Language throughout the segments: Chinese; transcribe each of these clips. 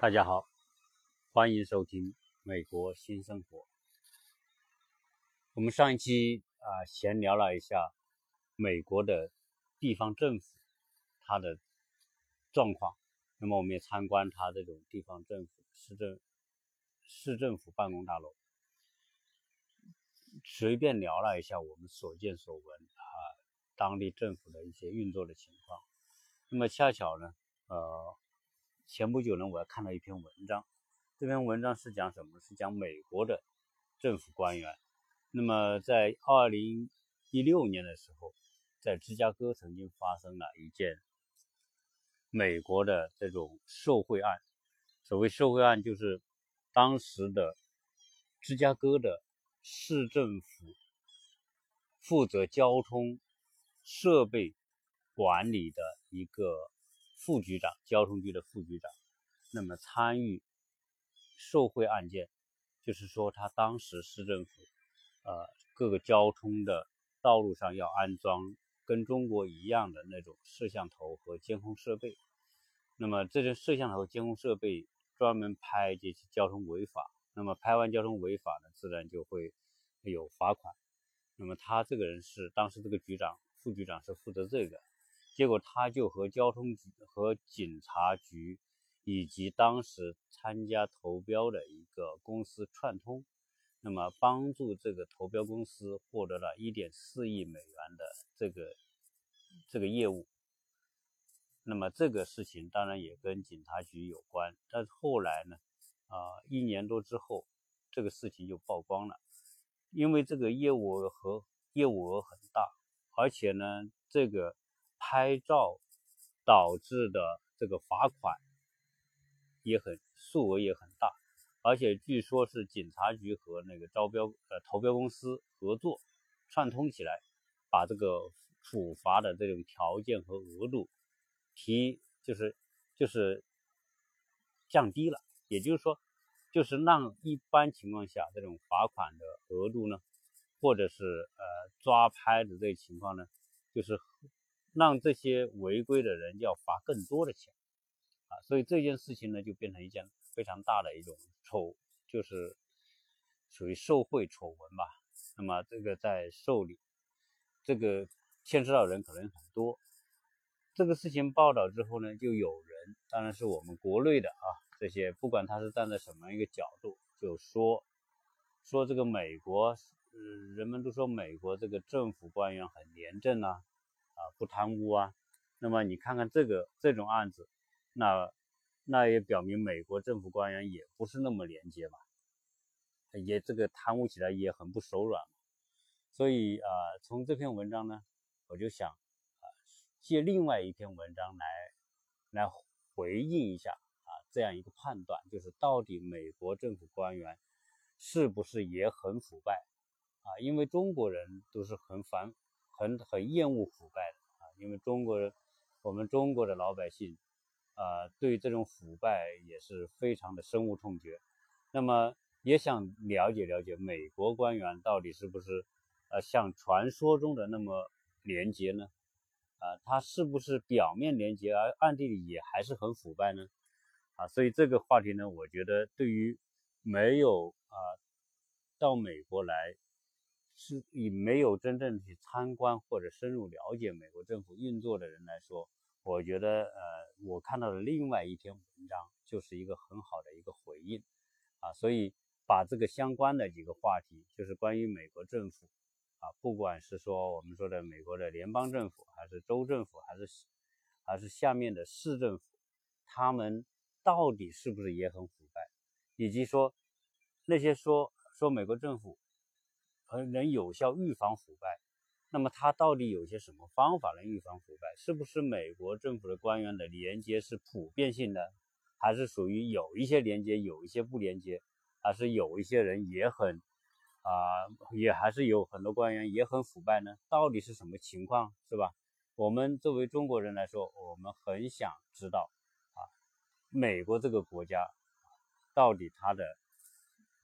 大家好，欢迎收听《美国新生活》。我们上一期啊闲聊了一下美国的地方政府它的状况，那么我们也参观它这种地方政府市政市政府办公大楼，随便聊了一下我们所见所闻啊当地政府的一些运作的情况。那么恰巧呢，呃。前不久呢，我还看到一篇文章，这篇文章是讲什么？是讲美国的政府官员。那么在二零一六年的时候，在芝加哥曾经发生了一件美国的这种受贿案。所谓受贿案，就是当时的芝加哥的市政府负责交通设备管理的一个。副局长，交通局的副局长，那么参与受贿案件，就是说他当时市政府，呃，各个交通的道路上要安装跟中国一样的那种摄像头和监控设备，那么这些摄像头、监控设备专门拍这些交通违法，那么拍完交通违法呢，自然就会有罚款，那么他这个人是当时这个局长、副局长是负责这个。结果他就和交通局、和警察局以及当时参加投标的一个公司串通，那么帮助这个投标公司获得了一点四亿美元的这个这个业务。那么这个事情当然也跟警察局有关，但是后来呢，啊，一年多之后，这个事情就曝光了，因为这个业务和业务额很大，而且呢，这个。拍照导致的这个罚款也很数额也很大，而且据说是警察局和那个招标呃投标公司合作串通起来，把这个处罚的这种条件和额度提就是就是降低了，也就是说就是让一般情况下这种罚款的额度呢，或者是呃抓拍的这个情况呢，就是。让这些违规的人要罚更多的钱啊，所以这件事情呢就变成一件非常大的一种丑，就是属于受贿丑闻吧。那么这个在受理，这个牵涉到人可能很多。这个事情报道之后呢，就有人，当然是我们国内的啊，这些不管他是站在什么一个角度，就说说这个美国，人们都说美国这个政府官员很廉政啊。啊，不贪污啊，那么你看看这个这种案子，那那也表明美国政府官员也不是那么廉洁嘛，也这个贪污起来也很不手软，所以啊，从这篇文章呢，我就想啊，借另外一篇文章来来回应一下啊，这样一个判断，就是到底美国政府官员是不是也很腐败啊？因为中国人都是很反。很很厌恶腐败的啊，因为中国人，我们中国的老百姓啊，对这种腐败也是非常的深恶痛绝。那么也想了解了解美国官员到底是不是呃像传说中的那么廉洁呢？啊，他是不是表面廉洁而暗地里也还是很腐败呢？啊，所以这个话题呢，我觉得对于没有啊到美国来。是以没有真正去参观或者深入了解美国政府运作的人来说，我觉得呃，我看到的另外一篇文章就是一个很好的一个回应啊，所以把这个相关的几个话题，就是关于美国政府啊，不管是说我们说的美国的联邦政府，还是州政府，还是还是下面的市政府，他们到底是不是也很腐败，以及说那些说说美国政府。和能有效预防腐败，那么他到底有些什么方法能预防腐败？是不是美国政府的官员的廉洁是普遍性的，还是属于有一些廉洁，有一些不廉洁，还是有一些人也很啊，也还是有很多官员也很腐败呢？到底是什么情况，是吧？我们作为中国人来说，我们很想知道啊，美国这个国家到底它的。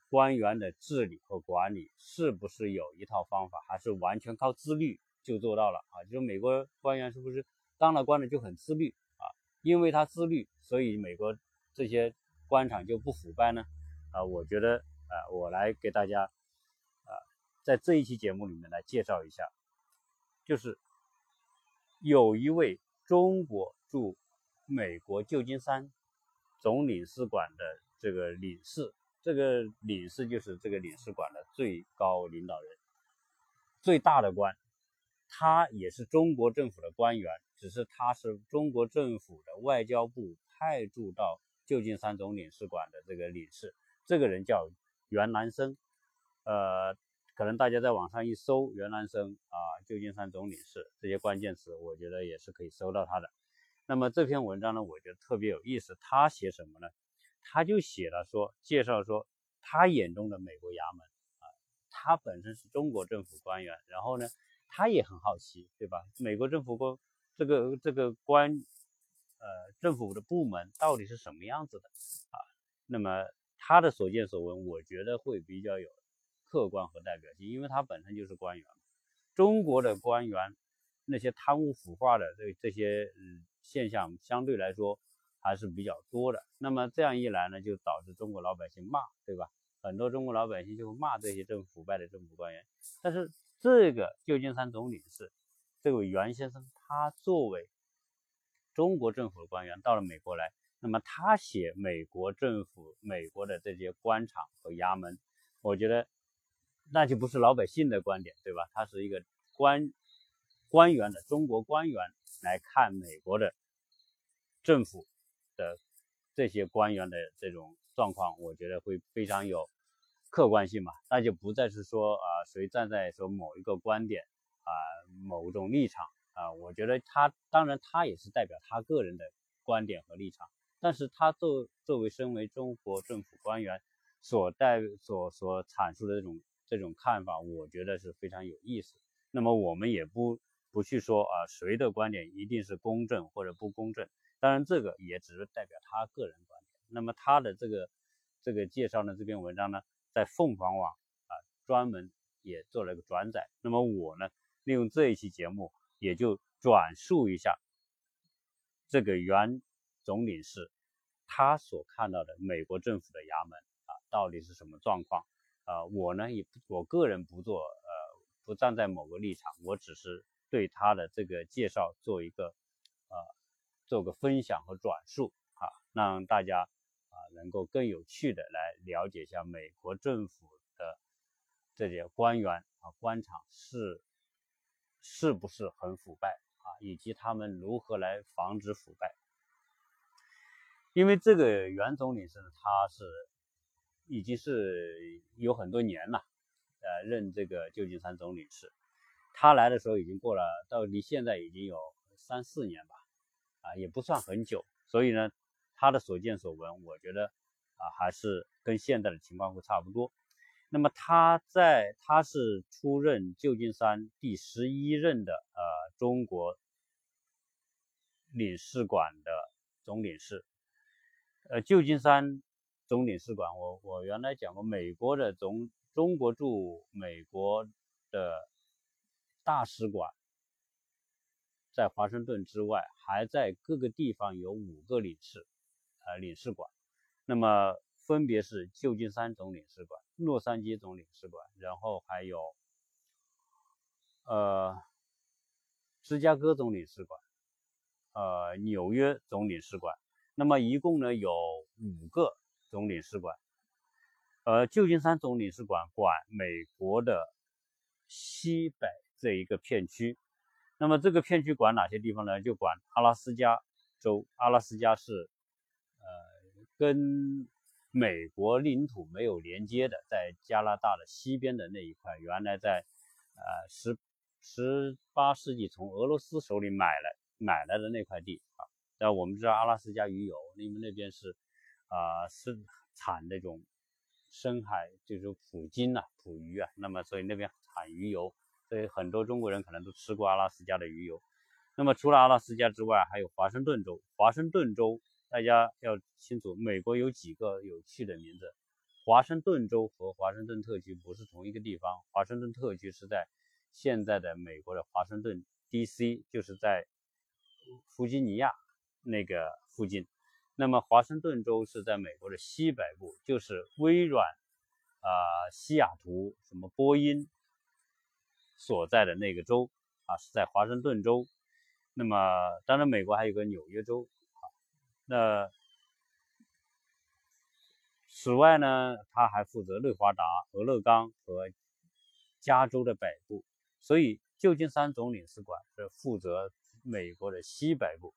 官员的治理和管理是不是有一套方法，还是完全靠自律就做到了啊？就是美国官员是不是当了官的就很自律啊？因为他自律，所以美国这些官场就不腐败呢？啊，我觉得啊，我来给大家啊，在这一期节目里面来介绍一下，就是有一位中国驻美国旧金山总领事馆的这个领事，这个领事就是这个领事馆的最高领导人，最大的官，他也是中国政府的官员，只是他是中国政府的外交部派驻到。旧金山总领事馆的这个领事，这个人叫袁南生，呃，可能大家在网上一搜袁南生啊，旧金山总领事这些关键词，我觉得也是可以搜到他的。那么这篇文章呢，我觉得特别有意思。他写什么呢？他就写了说，介绍说他眼中的美国衙门啊，他本身是中国政府官员，然后呢，他也很好奇，对吧？美国政府官这个这个官。呃，政府的部门到底是什么样子的啊？那么他的所见所闻，我觉得会比较有客观和代表性，因为他本身就是官员。中国的官员那些贪污腐化的这这些嗯现象相对来说还是比较多的。那么这样一来呢，就导致中国老百姓骂，对吧？很多中国老百姓就会骂这些政府腐败的政府官员。但是这个旧金山总领事这位袁先生，他作为中国政府的官员到了美国来，那么他写美国政府、美国的这些官场和衙门，我觉得那就不是老百姓的观点，对吧？他是一个官官员的中国官员来看美国的政府的这些官员的这种状况，我觉得会非常有客观性嘛，那就不再是说啊谁站在说某一个观点啊某种立场。啊，我觉得他当然他也是代表他个人的观点和立场，但是他作作为身为中国政府官员所代所所阐述的这种这种看法，我觉得是非常有意思。那么我们也不不去说啊谁的观点一定是公正或者不公正，当然这个也只是代表他个人观点。那么他的这个这个介绍呢这篇文章呢，在凤凰网啊专门也做了一个转载。那么我呢利用这一期节目。也就转述一下这个原总领事他所看到的美国政府的衙门啊，到底是什么状况啊？我呢也我个人不做呃不站在某个立场，我只是对他的这个介绍做一个做个分享和转述啊，让大家啊能够更有趣的来了解一下美国政府的这些官员啊官场是。是不是很腐败啊？以及他们如何来防止腐败？因为这个袁总领事他是已经是有很多年了，呃，任这个旧金山总领事。他来的时候已经过了，到离现在已经有三四年吧，啊，也不算很久。所以呢，他的所见所闻，我觉得啊，还是跟现在的情况会差不多。那么他在他是出任旧金山第十一任的呃中国领事馆的总领事，呃旧金山总领事馆，我我原来讲过，美国的总中国驻美国的大使馆在华盛顿之外，还在各个地方有五个领事，呃领事馆，那么。分别是旧金山总领事馆、洛杉矶总领事馆，然后还有呃芝加哥总领事馆、呃纽约总领事馆。那么一共呢有五个总领事馆。呃，旧金山总领事馆管美国的西北这一个片区。那么这个片区管哪些地方呢？就管阿拉斯加州。阿拉斯加是呃跟美国领土没有连接的，在加拿大的西边的那一块，原来在呃十十八世纪从俄罗斯手里买来买来的那块地啊。那我们知道阿拉斯加鱼油，因为那边是啊是产那种深海，就是捕鲸啊、捕鱼啊，那么所以那边产鱼油，所以很多中国人可能都吃过阿拉斯加的鱼油。那么除了阿拉斯加之外，还有华盛顿州，华盛顿州。大家要清楚，美国有几个有趣的名字。华盛顿州和华盛顿特区不是同一个地方。华盛顿特区是在现在的美国的华盛顿 D.C.，就是在弗吉尼亚那个附近。那么华盛顿州是在美国的西北部，就是微软啊、西雅图、什么波音所在的那个州啊，是在华盛顿州。那么当然，美国还有个纽约州啊。那此外呢，他还负责内华达、俄勒冈和加州的北部，所以旧金山总领事馆是负责美国的西北部。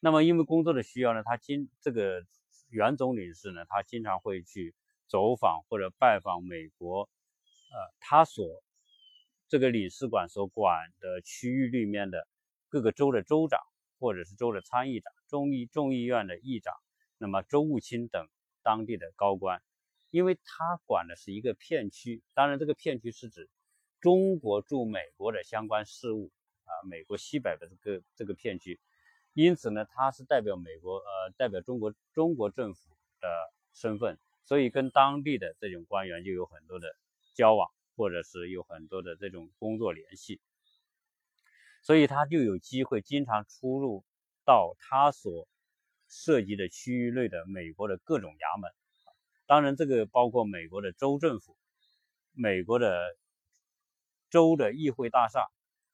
那么因为工作的需要呢，他经这个袁总领事呢，他经常会去走访或者拜访美国，呃，他所这个领事馆所管的区域里面的各个州的州长，或者是州的参议长、众议众议院的议长，那么州务卿等当地的高官，因为他管的是一个片区，当然这个片区是指中国驻美国的相关事务啊，美国西北的这个这个片区。因此呢，他是代表美国，呃，代表中国中国政府的身份，所以跟当地的这种官员就有很多的交往，或者是有很多的这种工作联系，所以他就有机会经常出入到他所涉及的区域内的美国的各种衙门，当然这个包括美国的州政府、美国的州的议会大厦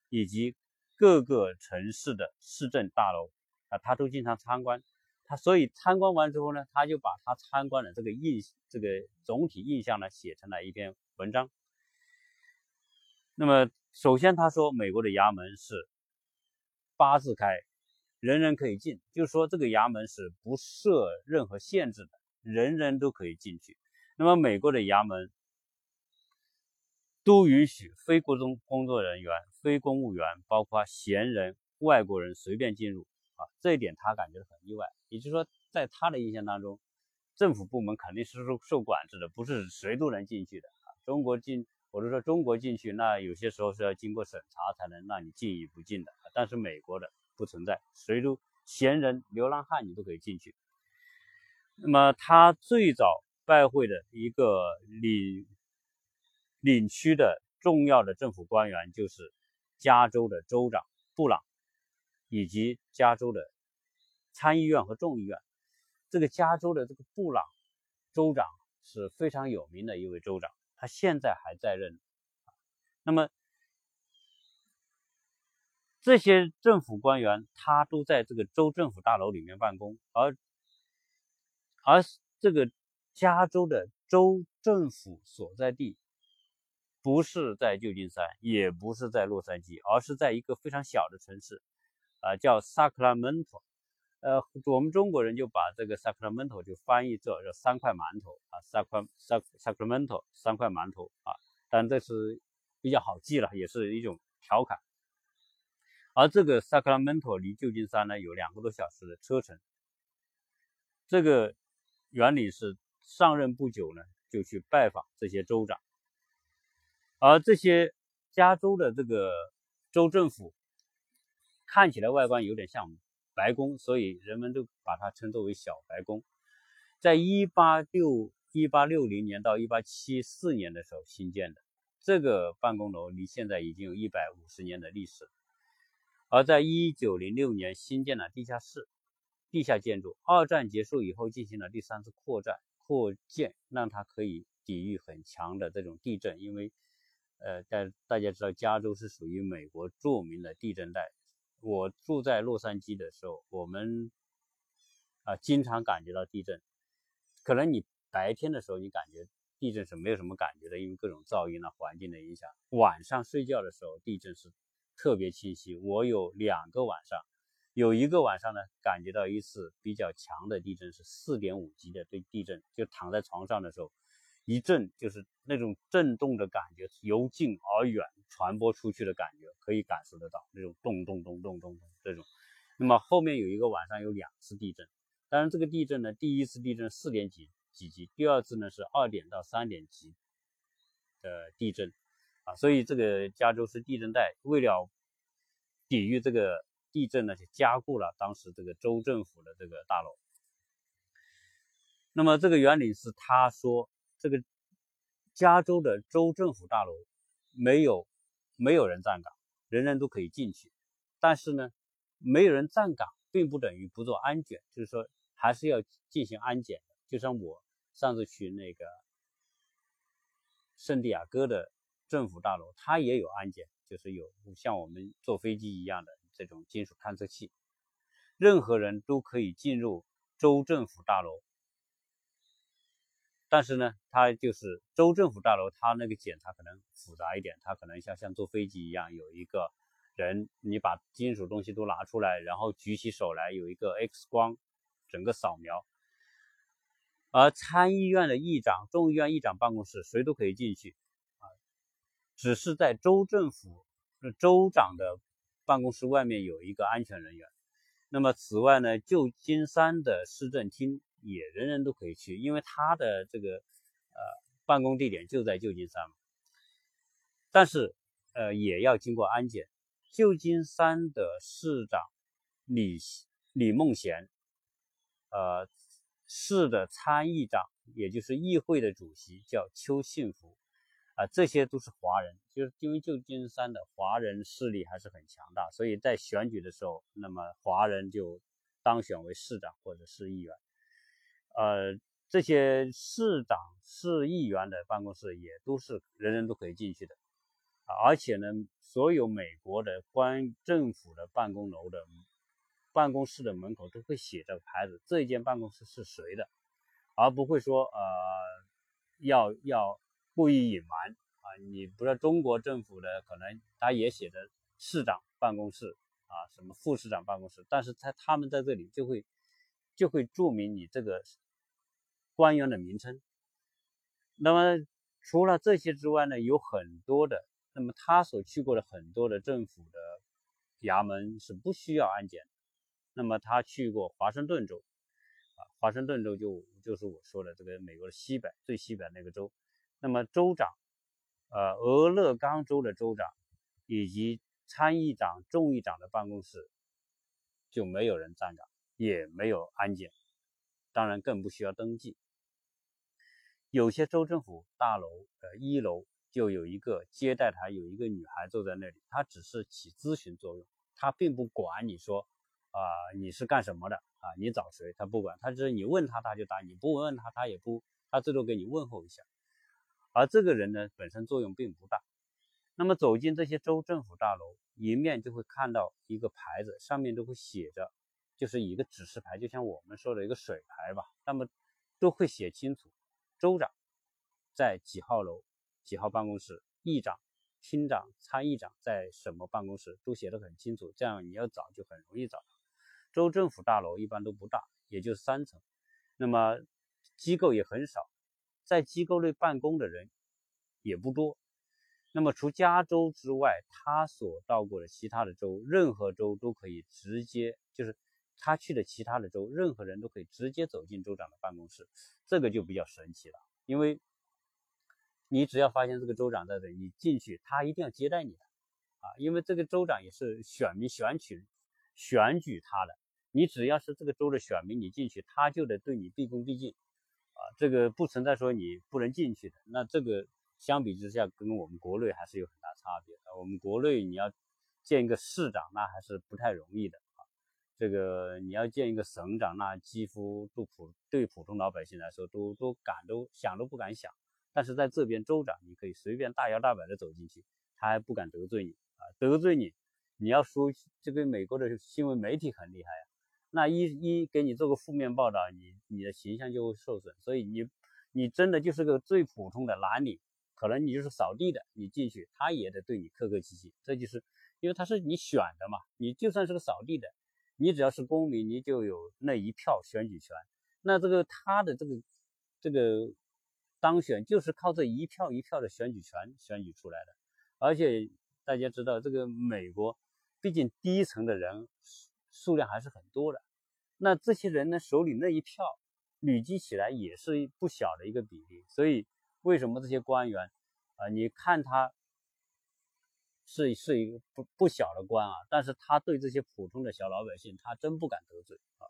以及。各个城市的市政大楼啊，他都经常参观。他所以参观完之后呢，他就把他参观的这个印这个总体印象呢写成了一篇文章。那么首先他说，美国的衙门是八字开，人人可以进，就是说这个衙门是不设任何限制的，人人都可以进去。那么美国的衙门。都允许非国中工作人员、非公务员，包括闲人、外国人随便进入啊，这一点他感觉很意外。也就是说，在他的印象当中，政府部门肯定是受受管制的，不是谁都能进去的啊。中国进，我是说中国进去，那有些时候是要经过审查才能让你进与不进的。但是美国的不存在，谁都闲人、流浪汉你都可以进去。那么他最早拜会的一个领。领区的重要的政府官员就是加州的州长布朗，以及加州的参议院和众议院。这个加州的这个布朗州长是非常有名的一位州长，他现在还在任。那么这些政府官员他都在这个州政府大楼里面办公，而而这个加州的州政府所在地。不是在旧金山，也不是在洛杉矶，而是在一个非常小的城市，啊，叫 Sacramento。呃，我们中国人就把这个 Sacramento 就翻译作叫三块馒头啊，Sac Sac Sacramento 三块馒头啊，但这是比较好记了，也是一种调侃。而这个 Sacramento 离旧金山呢有两个多小时的车程。这个原理是上任不久呢，就去拜访这些州长。而这些加州的这个州政府看起来外观有点像白宫，所以人们都把它称作为小白宫。在一八六一八六零年到一八七四年的时候新建的这个办公楼，离现在已经有一百五十年的历史。而在一九零六年新建了地下室、地下建筑。二战结束以后进行了第三次扩展扩建，让它可以抵御很强的这种地震，因为。呃，大大家知道，加州是属于美国著名的地震带。我住在洛杉矶的时候，我们啊经常感觉到地震。可能你白天的时候你感觉地震是没有什么感觉的，因为各种噪音啊、环境的影响。晚上睡觉的时候，地震是特别清晰。我有两个晚上，有一个晚上呢，感觉到一次比较强的地震，是四点五级的对地震，就躺在床上的时候。一震就是那种震动的感觉，由近而远传播出去的感觉，可以感受得到那种咚咚咚咚咚咚这种。那么后面有一个晚上有两次地震，当然这个地震呢，第一次地震四点几几级，第二次呢是二点到三点级的地震啊，所以这个加州是地震带，为了抵御这个地震呢，就加固了当时这个州政府的这个大楼。那么这个原理是他说。这个加州的州政府大楼没有没有人站岗，人人都可以进去。但是呢，没有人站岗并不等于不做安检，就是说还是要进行安检的。就像我上次去那个圣地亚哥的政府大楼，它也有安检，就是有像我们坐飞机一样的这种金属探测器，任何人都可以进入州政府大楼。但是呢，它就是州政府大楼，它那个检查可能复杂一点，它可能像像坐飞机一样，有一个人，你把金属东西都拿出来，然后举起手来，有一个 X 光，整个扫描。而参议院的议长、众议院议长办公室，谁都可以进去，啊，只是在州政府、州长的办公室外面有一个安全人员。那么此外呢，旧金山的市政厅。也人人都可以去，因为他的这个呃办公地点就在旧金山嘛。但是呃也要经过安检。旧金山的市长李李梦贤，呃市的参议长，也就是议会的主席叫邱幸福，啊这些都是华人，就是因为旧金山的华人势力还是很强大，所以在选举的时候，那么华人就当选为市长或者是议员。呃，这些市长、市议员的办公室也都是人人都可以进去的，而且呢，所有美国的官政府的办公楼的办公室的门口都会写着牌子，这一间办公室是谁的，而不会说呃要要故意隐瞒啊。你不知道中国政府的可能他也写着市长办公室啊，什么副市长办公室，但是他他们在这里就会就会注明你这个。官员的名称。那么除了这些之外呢，有很多的。那么他所去过的很多的政府的衙门是不需要安检。那么他去过华盛顿州，啊，华盛顿州就就是我说的这个美国的西北最西北那个州。那么州长，呃，俄勒冈州的州长以及参议长、众议长的办公室就没有人站岗，也没有安检，当然更不需要登记。有些州政府大楼的一楼就有一个接待台，有一个女孩坐在那里，她只是起咨询作用，她并不管你说啊你是干什么的啊，你找谁，她不管，她只是你问她，她就答；你不问她，她也不，她最多给你问候一下。而这个人呢，本身作用并不大。那么走进这些州政府大楼，迎面就会看到一个牌子，上面都会写着，就是一个指示牌，就像我们说的一个水牌吧，那么都会写清楚。州长在几号楼、几号办公室？议长、厅长、参议长在什么办公室？都写得很清楚，这样你要找就很容易找。州政府大楼一般都不大，也就三层，那么机构也很少，在机构内办公的人也不多。那么除加州之外，他所到过的其他的州，任何州都可以直接就是。他去的其他的州，任何人都可以直接走进州长的办公室，这个就比较神奇了。因为你只要发现这个州长在这，你进去，他一定要接待你的啊。因为这个州长也是选民选取、选举他的，你只要是这个州的选民，你进去，他就得对你毕恭毕敬啊。这个不存在说你不能进去的。那这个相比之下，跟我们国内还是有很大差别的。我们国内你要见一个市长，那还是不太容易的。这个你要见一个省长，那几乎都普对普通老百姓来说都都敢都想都不敢想。但是在这边州长，你可以随便大摇大摆的走进去，他还不敢得罪你啊！得罪你，你要说这个美国的新闻媒体很厉害啊，那一一给你做个负面报道，你你的形象就会受损。所以你你真的就是个最普通的蓝领，可能你就是扫地的，你进去他也得对你客客气气。这就是因为他是你选的嘛，你就算是个扫地的。你只要是公民，你就有那一票选举权。那这个他的这个这个当选，就是靠这一票一票的选举权选举出来的。而且大家知道，这个美国毕竟低层的人数量还是很多的。那这些人呢，手里那一票累积起来也是不小的一个比例。所以为什么这些官员啊，你看他？是是一个不不小的官啊，但是他对这些普通的小老百姓，他真不敢得罪啊。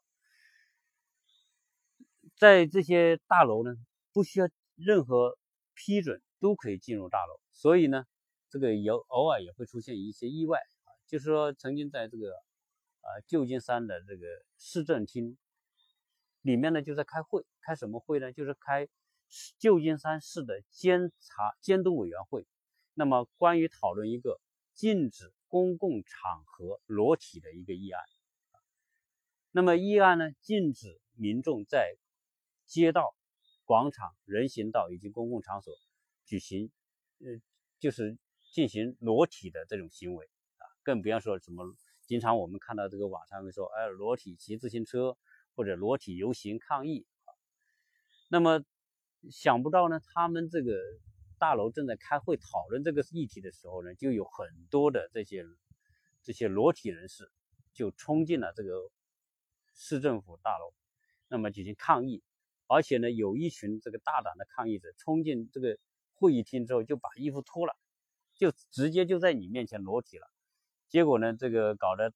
在这些大楼呢，不需要任何批准都可以进入大楼，所以呢，这个有偶尔也会出现一些意外啊。就是说，曾经在这个啊旧金山的这个市政厅里面呢就在开会，开什么会呢？就是开旧金山市的监察监督委员会。那么关于讨论一个禁止公共场合裸体的一个议案。那么议案呢，禁止民众在街道、广场、人行道以及公共场所举行，呃，就是进行裸体的这种行为啊，更不要说什么，经常我们看到这个网上会说，哎，裸体骑自行车或者裸体游行抗议啊。那么想不到呢，他们这个大楼正在开会讨论这个议题的时候呢，就有很多的这些这些裸体人士就冲进了这个。市政府大楼，那么进行抗议，而且呢，有一群这个大胆的抗议者冲进这个会议厅之后，就把衣服脱了，就直接就在你面前裸体了。结果呢，这个搞得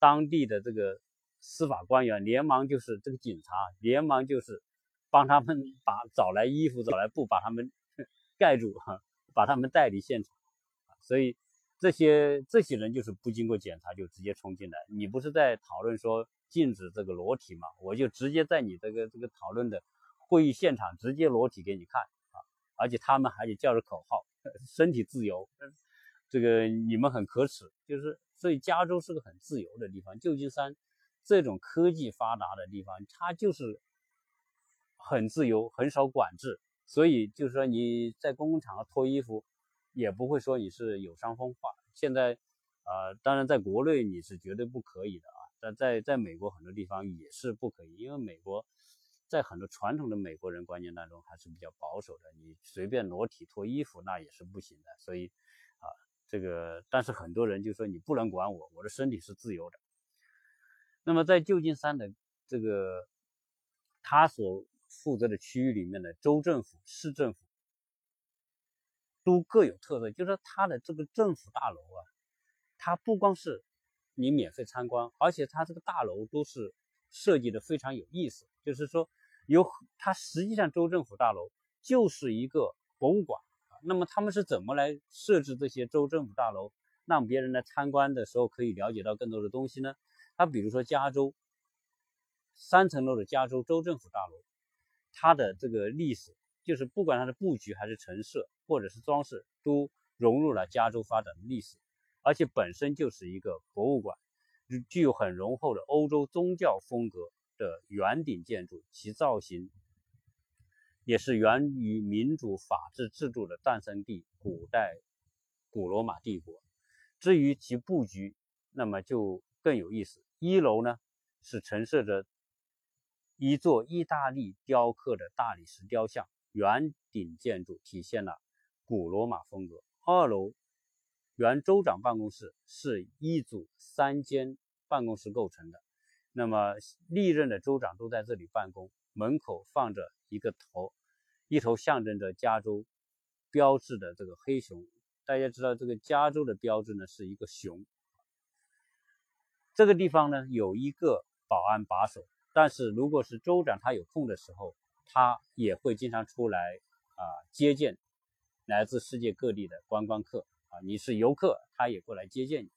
当地的这个司法官员连忙就是这个警察连忙就是帮他们把找来衣服找来布把他们盖住哈，把他们带离现场。所以这些这些人就是不经过检查就直接冲进来，你不是在讨论说？禁止这个裸体嘛，我就直接在你这个这个讨论的会议现场直接裸体给你看啊！而且他们还得叫着口号，身体自由，这个你们很可耻。就是所以加州是个很自由的地方，旧金山这种科技发达的地方，它就是很自由，很少管制。所以就是说你在公共场合脱衣服，也不会说你是有伤风化。现在啊，当然在国内你是绝对不可以的。啊。但在在美国很多地方也是不可以，因为美国在很多传统的美国人观念当中还是比较保守的，你随便裸体脱衣服那也是不行的。所以啊，这个但是很多人就说你不能管我，我的身体是自由的。那么在旧金山的这个他所负责的区域里面的州政府、市政府都各有特色，就是说他的这个政府大楼啊，它不光是。你免费参观，而且它这个大楼都是设计的非常有意思。就是说，有它实际上州政府大楼就是一个博物馆。那么他们是怎么来设置这些州政府大楼，让别人来参观的时候可以了解到更多的东西呢？它比如说加州三层楼的加州州政府大楼，它的这个历史就是不管它的布局还是陈设或者是装饰，都融入了加州发展的历史。而且本身就是一个博物馆，具有很浓厚的欧洲宗教风格的圆顶建筑，其造型也是源于民主法治制度的诞生地——古代古罗马帝国。至于其布局，那么就更有意思。一楼呢是陈设着一座意大利雕刻的大理石雕像，圆顶建筑体现了古罗马风格。二楼。原州长办公室是一组三间办公室构成的，那么历任的州长都在这里办公。门口放着一个头，一头象征着加州标志的这个黑熊。大家知道，这个加州的标志呢是一个熊。这个地方呢有一个保安把守，但是如果是州长他有空的时候，他也会经常出来啊接见来自世界各地的观光客。啊，你是游客，他也过来接见你。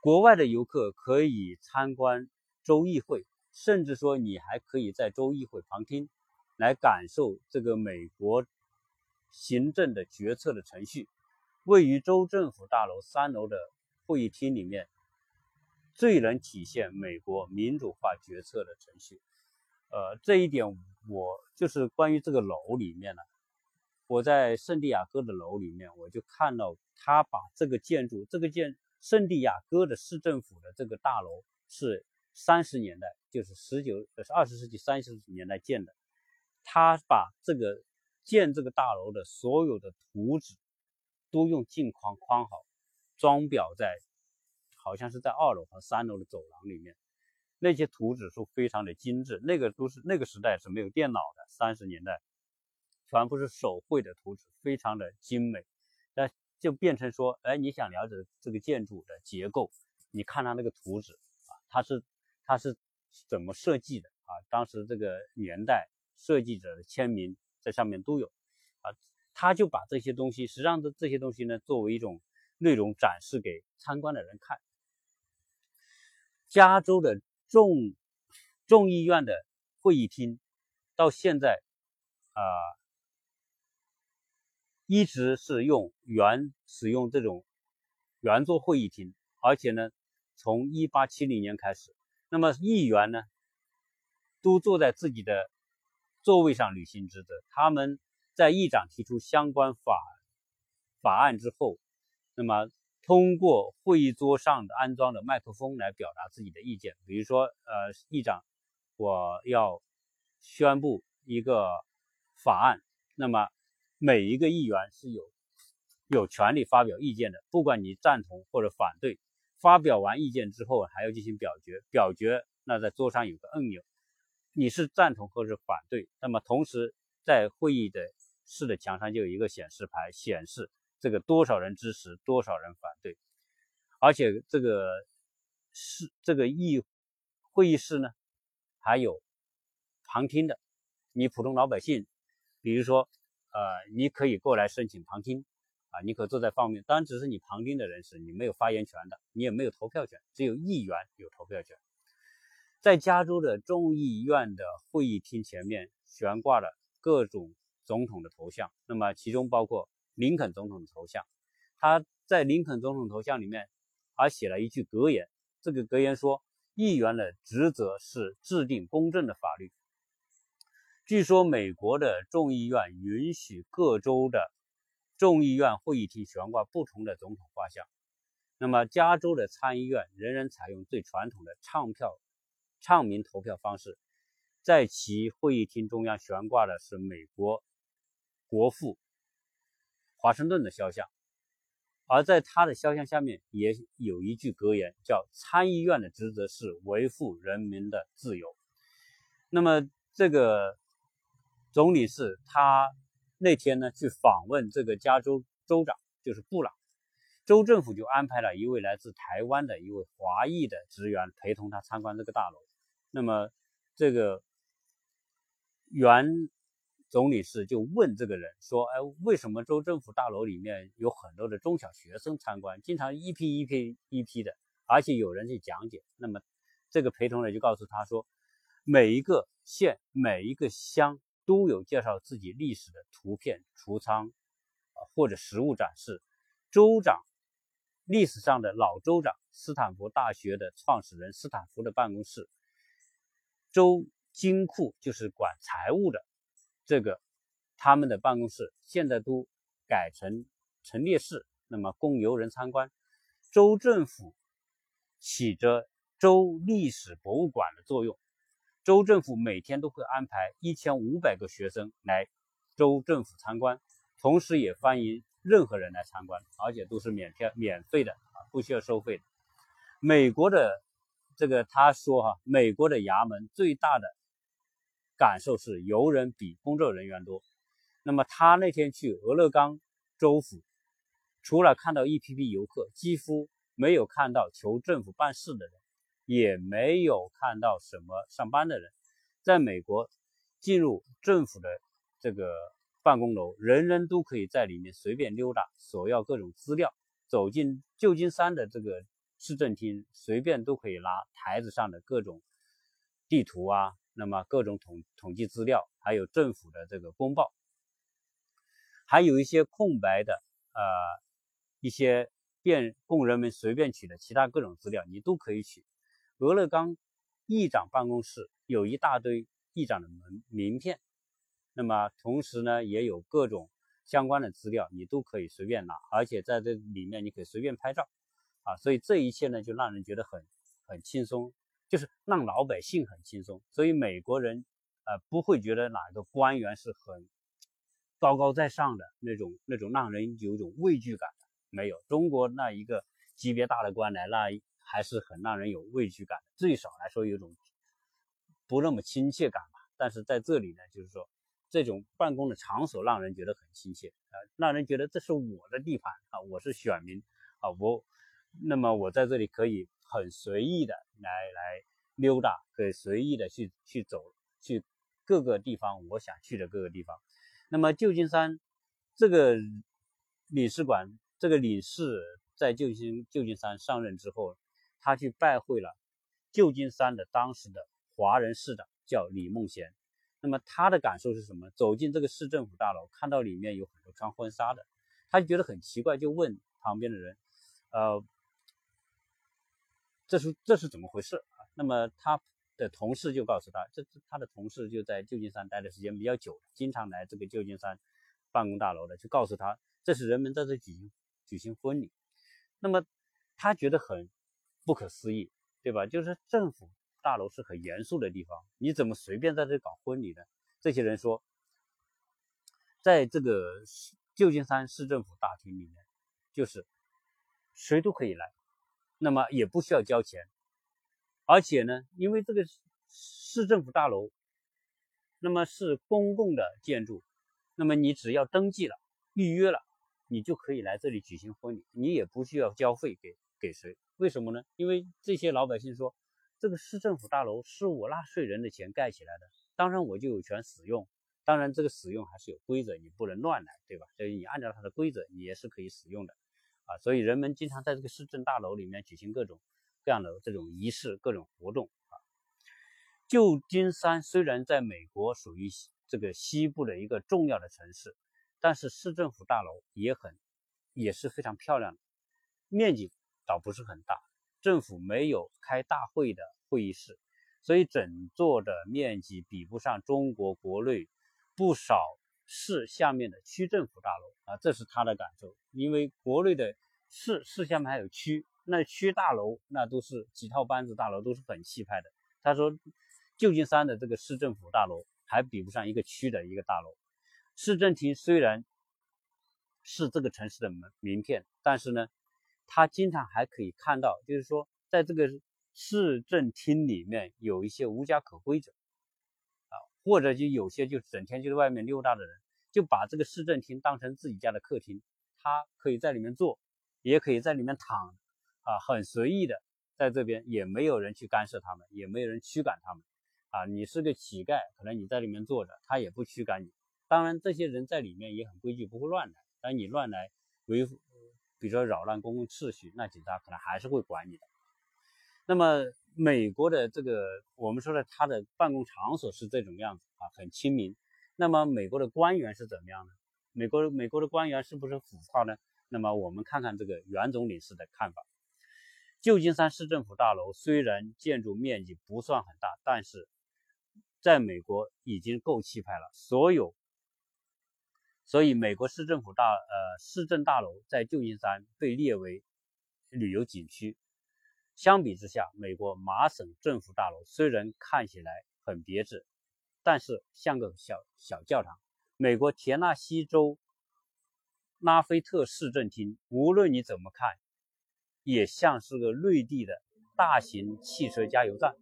国外的游客可以参观州议会，甚至说你还可以在州议会旁听，来感受这个美国行政的决策的程序。位于州政府大楼三楼的会议厅里面，最能体现美国民主化决策的程序。呃，这一点我就是关于这个楼里面呢。我在圣地亚哥的楼里面，我就看到他把这个建筑，这个建圣地亚哥的市政府的这个大楼是三十年代，就是十九呃是二十世纪三十年代建的。他把这个建这个大楼的所有的图纸都用镜框框好，装裱在好像是在二楼和三楼的走廊里面。那些图纸是非常的精致，那个都是那个时代是没有电脑的，三十年代。全部是手绘的图纸，非常的精美，那就变成说，哎，你想了解这个建筑的结构，你看它那个图纸啊，它是它是怎么设计的啊？当时这个年代设计者的签名在上面都有啊，他就把这些东西，实际上的这些东西呢，作为一种内容展示给参观的人看，加州的众众议院的会议厅到现在啊，一直是用原使用这种圆桌会议厅，而且呢，从一八七零年开始，那么议员呢，都坐在自己的座位上履行职责。他们在议长提出相关法法案之后，那么。通过会议桌上的安装的麦克风来表达自己的意见，比如说，呃，议长，我要宣布一个法案，那么每一个议员是有有权利发表意见的，不管你赞同或者反对。发表完意见之后，还要进行表决，表决那在桌上有个按钮，你是赞同或者反对。那么同时在会议的室的墙上就有一个显示牌，显示。这个多少人支持，多少人反对，而且这个是这个议会议室呢，还有旁听的。你普通老百姓，比如说，呃，你可以过来申请旁听啊，你可坐在方面，当然只是你旁听的人士，你没有发言权的，你也没有投票权，只有议员有投票权。在加州的众议院的会议厅前面悬挂了各种总统的头像，那么其中包括。林肯总统的头像，他在林肯总统头像里面还写了一句格言。这个格言说：“议员的职责是制定公正的法律。”据说美国的众议院允许各州的众议院会议厅悬挂不同的总统画像。那么，加州的参议院仍然采用最传统的唱票、唱名投票方式，在其会议厅中央悬挂的是美国国父。华盛顿的肖像，而在他的肖像下面也有一句格言，叫“参议院的职责是维护人民的自由”。那么，这个总理是他那天呢去访问这个加州州长，就是布朗，州政府就安排了一位来自台湾的一位华裔的职员陪同他参观这个大楼。那么，这个原。总理事就问这个人说：“哎，为什么州政府大楼里面有很多的中小学生参观，经常一批一批一批的，而且有人去讲解？”那么，这个陪同人就告诉他说：“每一个县、每一个乡都有介绍自己历史的图片、橱仓啊，或者实物展示。州长历史上的老州长，斯坦福大学的创始人斯坦福的办公室，州金库就是管财务的。”这个他们的办公室现在都改成陈列室，那么供游人参观。州政府起着州历史博物馆的作用，州政府每天都会安排一千五百个学生来州政府参观，同时也欢迎任何人来参观，而且都是免票免费的啊，不需要收费的。美国的这个他说哈，美国的衙门最大的。感受是游人比工作人员多。那么他那天去俄勒冈州府，除了看到一批批游客，几乎没有看到求政府办事的人，也没有看到什么上班的人。在美国，进入政府的这个办公楼，人人都可以在里面随便溜达，索要各种资料。走进旧金山的这个市政厅，随便都可以拿台子上的各种地图啊。那么各种统统计资料，还有政府的这个公报，还有一些空白的呃一些便供人们随便取的其他各种资料，你都可以取。俄勒冈议长办公室有一大堆议长的名名片，那么同时呢也有各种相关的资料，你都可以随便拿，而且在这里面你可以随便拍照啊，所以这一切呢就让人觉得很很轻松。就是让老百姓很轻松，所以美国人，呃，不会觉得哪个官员是很高高在上的那种，那种让人有一种畏惧感的。没有，中国那一个级别大的官来，那还是很让人有畏惧感的，最少来说有种不那么亲切感吧。但是在这里呢，就是说这种办公的场所让人觉得很亲切，啊，让人觉得这是我的地盘啊，我是选民啊，我那么我在这里可以。很随意的来来溜达，可以随意的去去走，去各个地方我想去的各个地方。那么旧金山这个领事馆，这个领事在旧金旧金山上任之后，他去拜会了旧金山的当时的华人市长叫李梦贤。那么他的感受是什么？走进这个市政府大楼，看到里面有很多穿婚纱的，他就觉得很奇怪，就问旁边的人：“呃，这是这是怎么回事啊？”那么他的同事就告诉他，这他的同事就在旧金山待的时间比较久，经常来这个旧金山办公大楼的，就告诉他，这是人们在这举行举行婚礼。那么他觉得很不可思议，对吧？就是政府。大楼是很严肃的地方，你怎么随便在这搞婚礼呢？这些人说，在这个旧金山市政府大厅里面，就是谁都可以来，那么也不需要交钱，而且呢，因为这个市政府大楼，那么是公共的建筑，那么你只要登记了、预约了，你就可以来这里举行婚礼，你也不需要交费给给谁？为什么呢？因为这些老百姓说。这个市政府大楼是我纳税人的钱盖起来的，当然我就有权使用。当然这个使用还是有规则，你不能乱来，对吧？所以你按照它的规则，你也是可以使用的啊。所以人们经常在这个市政大楼里面举行各种各样的这种仪式、各种活动啊。旧金山虽然在美国属于这个西部的一个重要的城市，但是市政府大楼也很也是非常漂亮，面积倒不是很大。政府没有开大会的会议室，所以整座的面积比不上中国国内不少市下面的区政府大楼啊，这是他的感受。因为国内的市市下面还有区，那区大楼那都是几套班子大楼，都是很气派的。他说，旧金山的这个市政府大楼还比不上一个区的一个大楼。市政厅虽然是这个城市的门名片，但是呢。他经常还可以看到，就是说，在这个市政厅里面有一些无家可归者，或者就有些就整天就在外面溜达的人，就把这个市政厅当成自己家的客厅，他可以在里面坐，也可以在里面躺，啊，很随意的在这边，也没有人去干涉他们，也没有人驱赶他们，啊，你是个乞丐，可能你在里面坐着，他也不驱赶你。当然，这些人在里面也很规矩，不会乱来，但你乱来违。比如说扰乱公共秩序，那警察可能还是会管你的。那么美国的这个，我们说的他的办公场所是这种样子啊，很亲民。那么美国的官员是怎么样呢？美国美国的官员是不是腐化呢？那么我们看看这个袁总领事的看法。旧金山市政府大楼虽然建筑面积不算很大，但是在美国已经够气派了。所有所以，美国市政府大呃市政大楼在旧金山被列为旅游景区。相比之下，美国麻省政府大楼虽然看起来很别致，但是像个小小教堂。美国田纳西州拉菲特市政厅，无论你怎么看，也像是个内地的大型汽车加油站。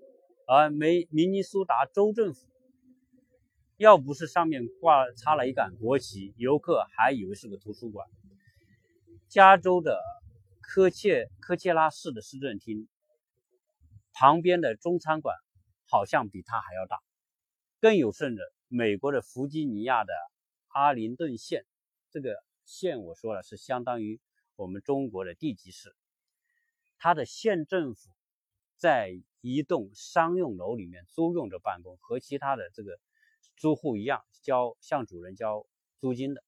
而美明尼苏达州政府。要不是上面挂插了一杆国旗，游客还以为是个图书馆。加州的科切科切拉市的市政厅旁边的中餐馆好像比它还要大。更有甚者，美国的弗吉尼亚的阿灵顿县，这个县我说了是相当于我们中国的地级市，它的县政府在一栋商用楼里面租用着办公，和其他的这个。租户一样交向主人交租金的。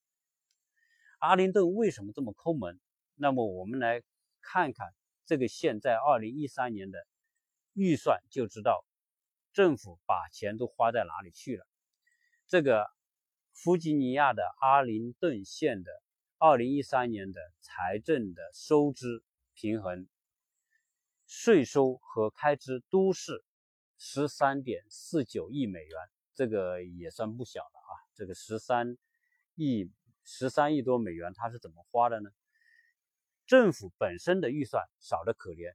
阿灵顿为什么这么抠门？那么我们来看看这个县在二零一三年的预算，就知道政府把钱都花在哪里去了。这个弗吉尼亚的阿灵顿县的二零一三年的财政的收支平衡，税收和开支都是十三点四九亿美元。这个也算不小了啊！这个十三亿、十三亿多美元，它是怎么花的呢？政府本身的预算少得可怜，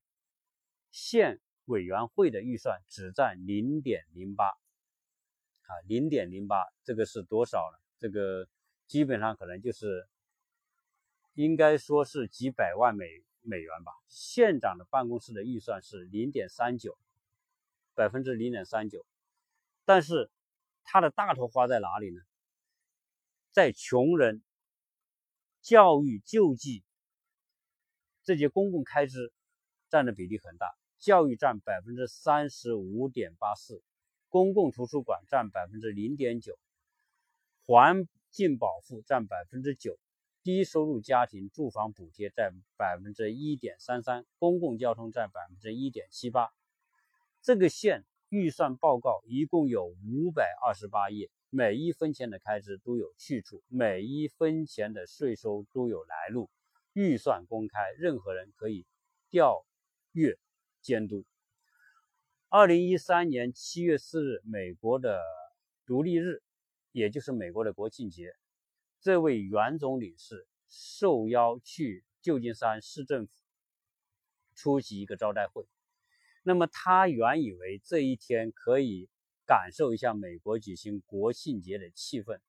县委员会的预算只占零点零八啊，零点零八，这个是多少呢？这个基本上可能就是应该说是几百万美美元吧。县长的办公室的预算是零点三九，百分之零点三九，但是。他的大头花在哪里呢？在穷人、教育、救济这些公共开支占的比例很大。教育占百分之三十五点八四，公共图书馆占百分之零点九，环境保护占百分之九，低收入家庭住房补贴占百分之一点三三，公共交通占百分之一点七八。这个县预算报告一共有五百二十八页，每一分钱的开支都有去处，每一分钱的税收都有来路，预算公开，任何人可以调阅。监督。二零一三年七月四日，美国的独立日，也就是美国的国庆节，这位原总领事受邀去旧金山市政府出席一个招待会。那么他原以为这一天可以感受一下美国举行国庆节的气氛，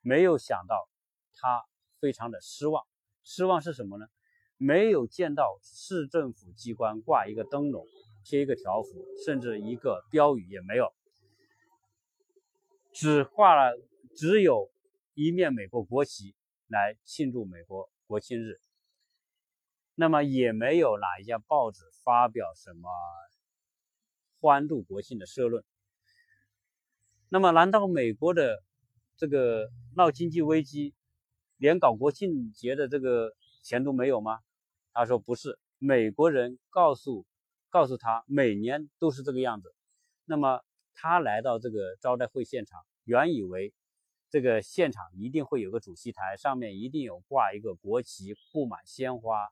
没有想到他非常的失望。失望是什么呢？没有见到市政府机关挂一个灯笼、贴一个条幅，甚至一个标语也没有，只画了只有一面美国国旗来庆祝美国国庆日。那么也没有哪一家报纸发表什么欢度国庆的社论。那么难道美国的这个闹经济危机，连搞国庆节的这个？钱都没有吗？他说不是，美国人告诉告诉他，每年都是这个样子。那么他来到这个招待会现场，原以为这个现场一定会有个主席台，上面一定有挂一个国旗，布满鲜花，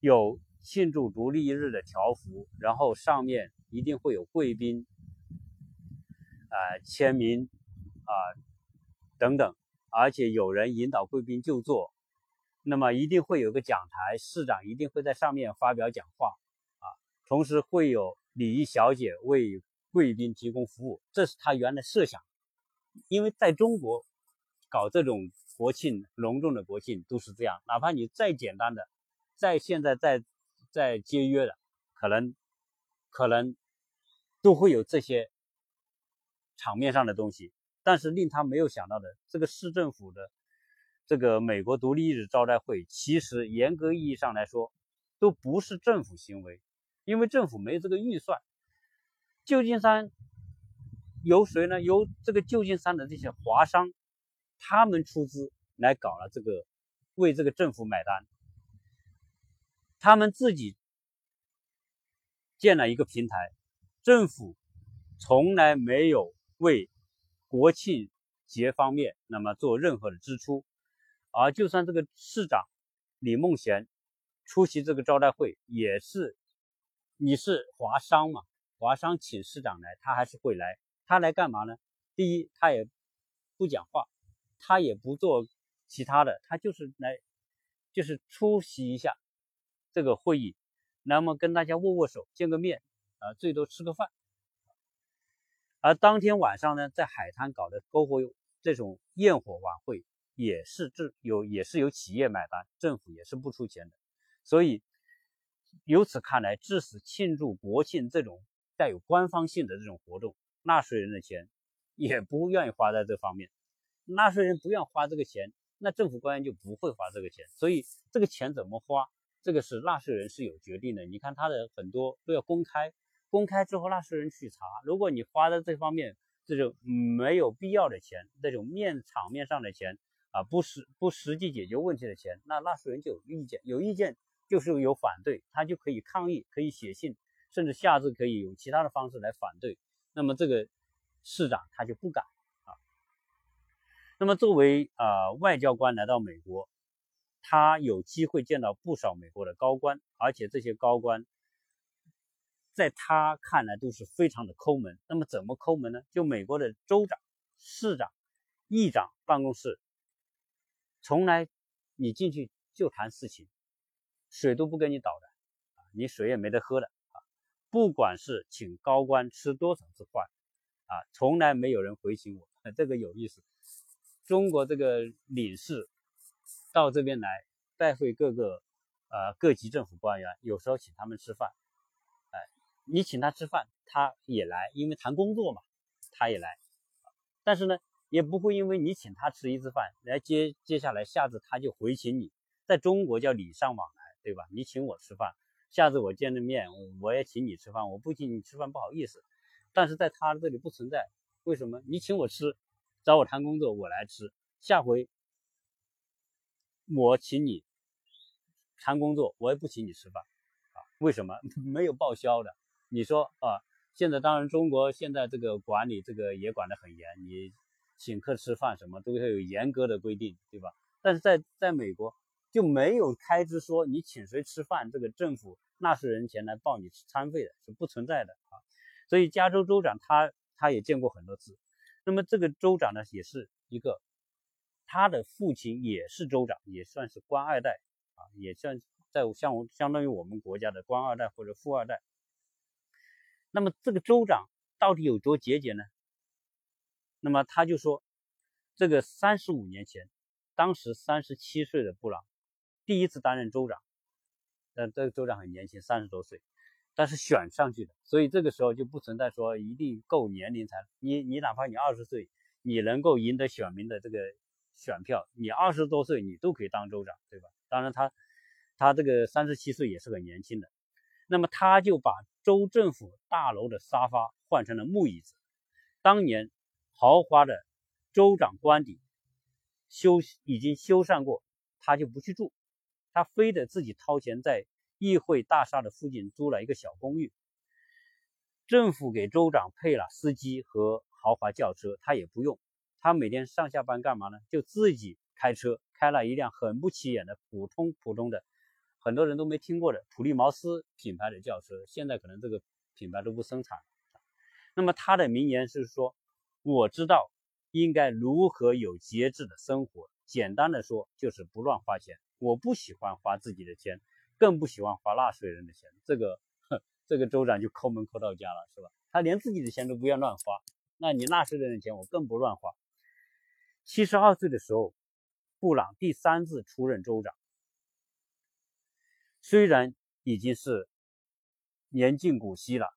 有庆祝独立日的条幅，然后上面一定会有贵宾啊签名啊等等，而且有人引导贵宾就坐。那么一定会有个讲台，市长一定会在上面发表讲话，啊，同时会有礼仪小姐为贵宾提供服务，这是他原来设想。因为在中国搞这种国庆隆重的国庆都是这样，哪怕你再简单的，在现在再再节约的，可能可能都会有这些场面上的东西。但是令他没有想到的，这个市政府的。这个美国独立日招待会，其实严格意义上来说，都不是政府行为，因为政府没这个预算。旧金山由谁呢？由这个旧金山的这些华商，他们出资来搞了这个，为这个政府买单。他们自己建了一个平台，政府从来没有为国庆节方面那么做任何的支出。而就算这个市长李梦贤出席这个招待会，也是你是华商嘛？华商请市长来，他还是会来。他来干嘛呢？第一，他也不讲话，他也不做其他的，他就是来，就是出席一下这个会议，那么跟大家握握手、见个面，啊，最多吃个饭。而当天晚上呢，在海滩搞的篝火这种焰火晚会。也是这有也是由企业买单，政府也是不出钱的，所以由此看来，致使庆祝国庆这种带有官方性的这种活动，纳税人的钱也不愿意花在这方面。纳税人不愿花这个钱，那政府官员就不会花这个钱。所以这个钱怎么花，这个是纳税人是有决定的。你看他的很多都要公开，公开之后纳税人去查，如果你花在这方面这种没有必要的钱，这种面场面上的钱。啊，不实不实际解决问题的钱，那纳税人就有意见，有意见就是有反对，他就可以抗议，可以写信，甚至下次可以用其他的方式来反对。那么这个市长他就不敢啊。那么作为啊外交官来到美国，他有机会见到不少美国的高官，而且这些高官在他看来都是非常的抠门。那么怎么抠门呢？就美国的州长、市长、议长办公室。从来，你进去就谈事情，水都不给你倒的，啊，你水也没得喝的啊。不管是请高官吃多少次饭，啊，从来没有人回请我，这个有意思。中国这个领事到这边来拜会各个呃各级政府官员，有时候请他们吃饭，你请他吃饭，他也来，因为谈工作嘛，他也来，但是呢。也不会因为你请他吃一次饭，来接接下来下次他就回请你。在中国叫礼尚往来，对吧？你请我吃饭，下次我见了面，我也请你吃饭，我不请你吃饭不好意思。但是在他这里不存在，为什么？你请我吃，找我谈工作，我来吃。下回我请你谈工作，我也不请你吃饭啊？为什么？没有报销的。你说啊？现在当然，中国现在这个管理这个也管得很严，你请客吃饭什么都要有严格的规定，对吧？但是在在美国就没有开支说你请谁吃饭，这个政府纳税人钱来报你餐费的是不存在的啊。所以加州州长他他也见过很多次，那么这个州长呢也是一个，他的父亲也是州长，也算是官二代啊，也算在像我相当于我们国家的官二代或者富二代。那么这个州长到底有多节俭呢？那么他就说，这个三十五年前，当时三十七岁的布朗第一次担任州长，但，这个州长很年轻，三十多岁，但是选上去的，所以这个时候就不存在说一定够年龄才你你哪怕你二十岁，你能够赢得选民的这个选票，你二十多岁你都可以当州长，对吧？当然他他这个三十七岁也是很年轻的。那么他就把州政府大楼的沙发换成了木椅子。当年豪华的州长官邸修已经修缮过，他就不去住，他非得自己掏钱在议会大厦的附近租了一个小公寓。政府给州长配了司机和豪华轿车，他也不用。他每天上下班干嘛呢？就自己开车，开了一辆很不起眼的普通普通的。很多人都没听过的普利茅斯品牌的轿车，现在可能这个品牌都不生产了。那么他的名言是说：“我知道应该如何有节制的生活。简单的说，就是不乱花钱。我不喜欢花自己的钱，更不喜欢花纳税人的钱。这个，这个州长就抠门抠到家了，是吧？他连自己的钱都不愿乱花，那你纳税人的钱我更不乱花。七十二岁的时候，布朗第三次出任州长。虽然已经是年近古稀了，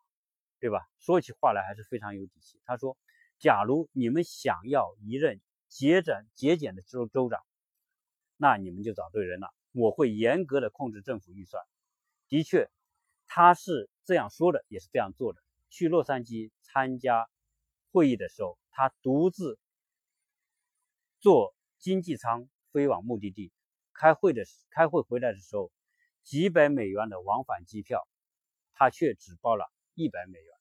对吧？说起话来还是非常有底气。他说：“假如你们想要一任节俭节俭的州州长，那你们就找对人了。我会严格的控制政府预算。”的确，他是这样说的，也是这样做的。去洛杉矶参加会议的时候，他独自坐经济舱飞往目的地。开会的开会回来的时候。几百美元的往返机票，他却只报了一百美元，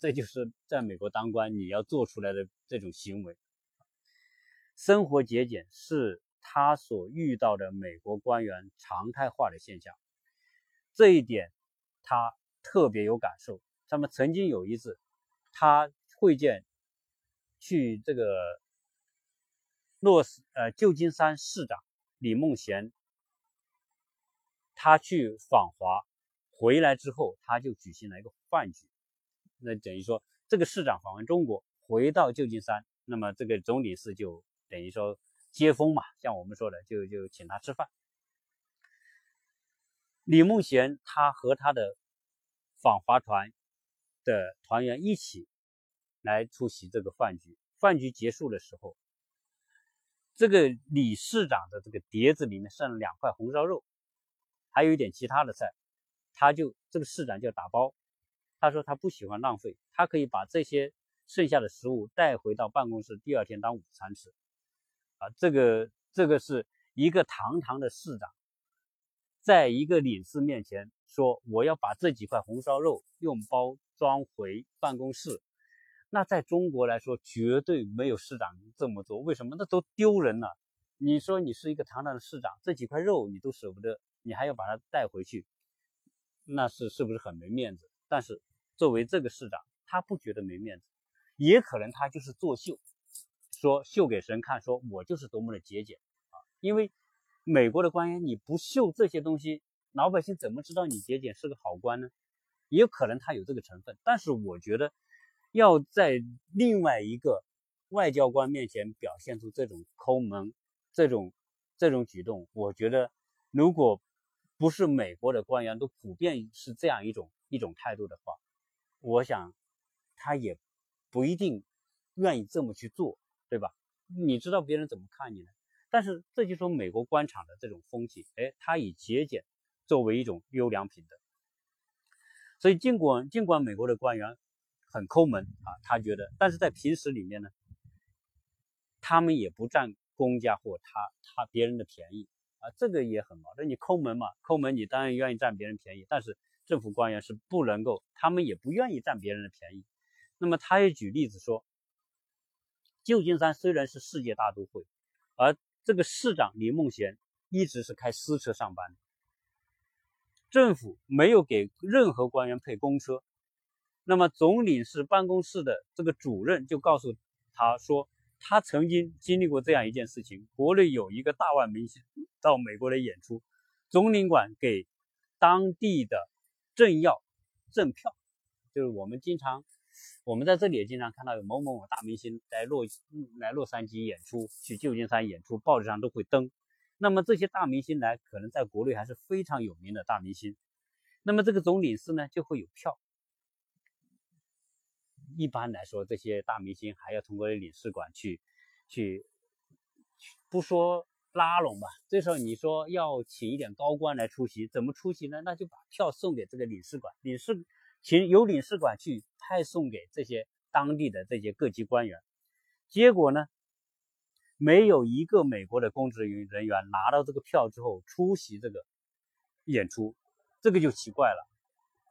这就是在美国当官你要做出来的这种行为。生活节俭是他所遇到的美国官员常态化的现象，这一点他特别有感受。他们曾经有一次，他会见去这个洛斯呃旧金山市长李梦贤。他去访华，回来之后他就举行了一个饭局，那等于说这个市长访问中国，回到旧金山，那么这个总领事就等于说接风嘛，像我们说的，就就请他吃饭。李梦贤他和他的访华团的团员一起来出席这个饭局，饭局结束的时候，这个李市长的这个碟子里面剩了两块红烧肉。还有一点其他的菜，他就这个市长就打包。他说他不喜欢浪费，他可以把这些剩下的食物带回到办公室，第二天当午餐吃。啊，这个这个是一个堂堂的市长，在一个领事面前说我要把这几块红烧肉用包装回办公室。那在中国来说，绝对没有市长这么做。为什么？那都丢人了。你说你是一个堂堂的市长，这几块肉你都舍不得。你还要把它带回去，那是是不是很没面子？但是作为这个市长，他不觉得没面子，也可能他就是作秀，说秀给神看，说我就是多么的节俭啊！因为美国的官员你不秀这些东西，老百姓怎么知道你节俭是个好官呢？也有可能他有这个成分，但是我觉得要在另外一个外交官面前表现出这种抠门、这种这种举动，我觉得如果。不是美国的官员都普遍是这样一种一种态度的话，我想他也不一定愿意这么去做，对吧？你知道别人怎么看你呢？但是这就说美国官场的这种风气，哎，他以节俭作为一种优良品德，所以尽管尽管美国的官员很抠门啊，他觉得，但是在平时里面呢，他们也不占公家或他他别人的便宜啊，这个也很矛盾。你抠门嘛，抠门你当然愿意占别人便宜，但是政府官员是不能够，他们也不愿意占别人的便宜。那么他也举例子说，旧金山虽然是世界大都会，而这个市长李梦贤一直是开私车上班的，政府没有给任何官员配公车。那么总领事办公室的这个主任就告诉他说，他曾经经历过这样一件事情：国内有一个大腕明星到美国来演出，总领馆给当地的政要赠票，就是我们经常。我们在这里也经常看到有某某某大明星来洛来洛杉矶演出，去旧金山演出，报纸上都会登。那么这些大明星来，可能在国内还是非常有名的大明星。那么这个总领事呢，就会有票。一般来说，这些大明星还要通过领事馆去去，不说拉拢吧。这时候你说要请一点高官来出席，怎么出席呢？那就把票送给这个领事馆，领事。请由领事馆去派送给这些当地的这些各级官员，结果呢，没有一个美国的公职人员拿到这个票之后出席这个演出，这个就奇怪了。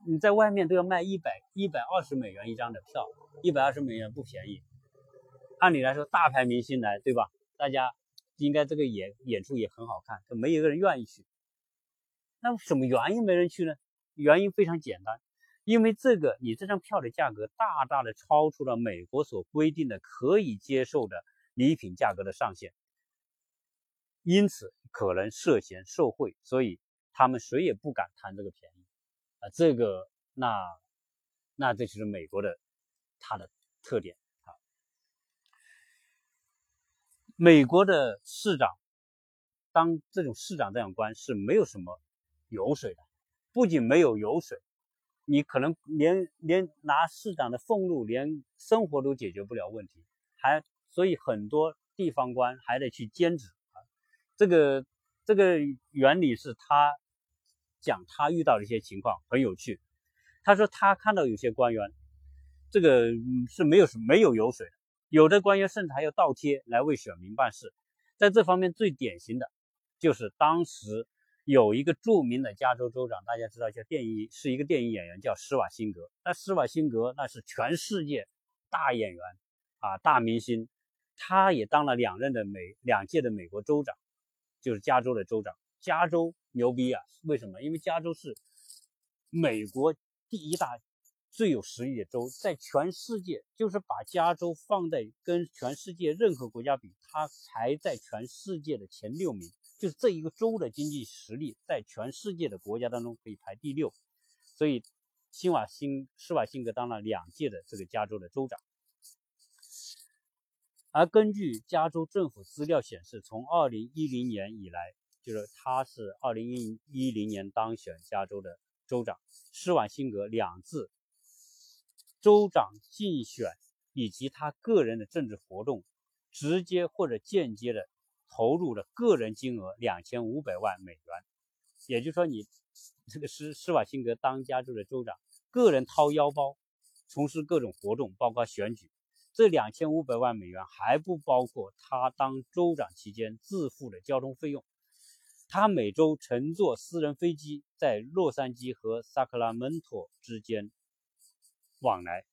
你在外面都要卖一百一百二十美元一张的票，一百二十美元不便宜。按理来说，大牌明星来，对吧？大家应该这个演演出也很好看，可没有一个人愿意去。那什么原因没人去呢？原因非常简单。因为这个，你这张票的价格大大的超出了美国所规定的可以接受的礼品价格的上限，因此可能涉嫌受贿，所以他们谁也不敢贪这个便宜啊。这个，那那这就是美国的它的特点啊。美国的市长当这种市长这样官是没有什么油水的，不仅没有油水。你可能连连拿市长的俸禄，连生活都解决不了问题，还所以很多地方官还得去兼职啊。这个这个原理是他讲他遇到的一些情况很有趣。他说他看到有些官员，这个是没有没有油水，有的官员甚至还要倒贴来为选民办事。在这方面最典型的就是当时。有一个著名的加州州长，大家知道叫电影是一个电影演员，叫施瓦辛格。那施瓦辛格那是全世界大演员啊，大明星。他也当了两任的美两届的美国州长，就是加州的州长。加州牛逼啊！为什么？因为加州是美国第一大最有实力的州，在全世界就是把加州放在跟全世界任何国家比，它排在全世界的前六名。就是这一个州的经济实力，在全世界的国家当中可以排第六，所以辛瓦辛施瓦辛格当了两届的这个加州的州长。而根据加州政府资料显示，从二零一零年以来，就是他是二零一一零年当选加州的州长，施瓦辛格两次州长竞选以及他个人的政治活动，直接或者间接的。投入了个人金额两千五百万美元，也就是说，你这个施施瓦辛格当加州的州长，个人掏腰包从事各种活动，包括选举，这两千五百万美元还不包括他当州长期间自付的交通费用。他每周乘坐私人飞机在洛杉矶和萨克拉门托之间往来。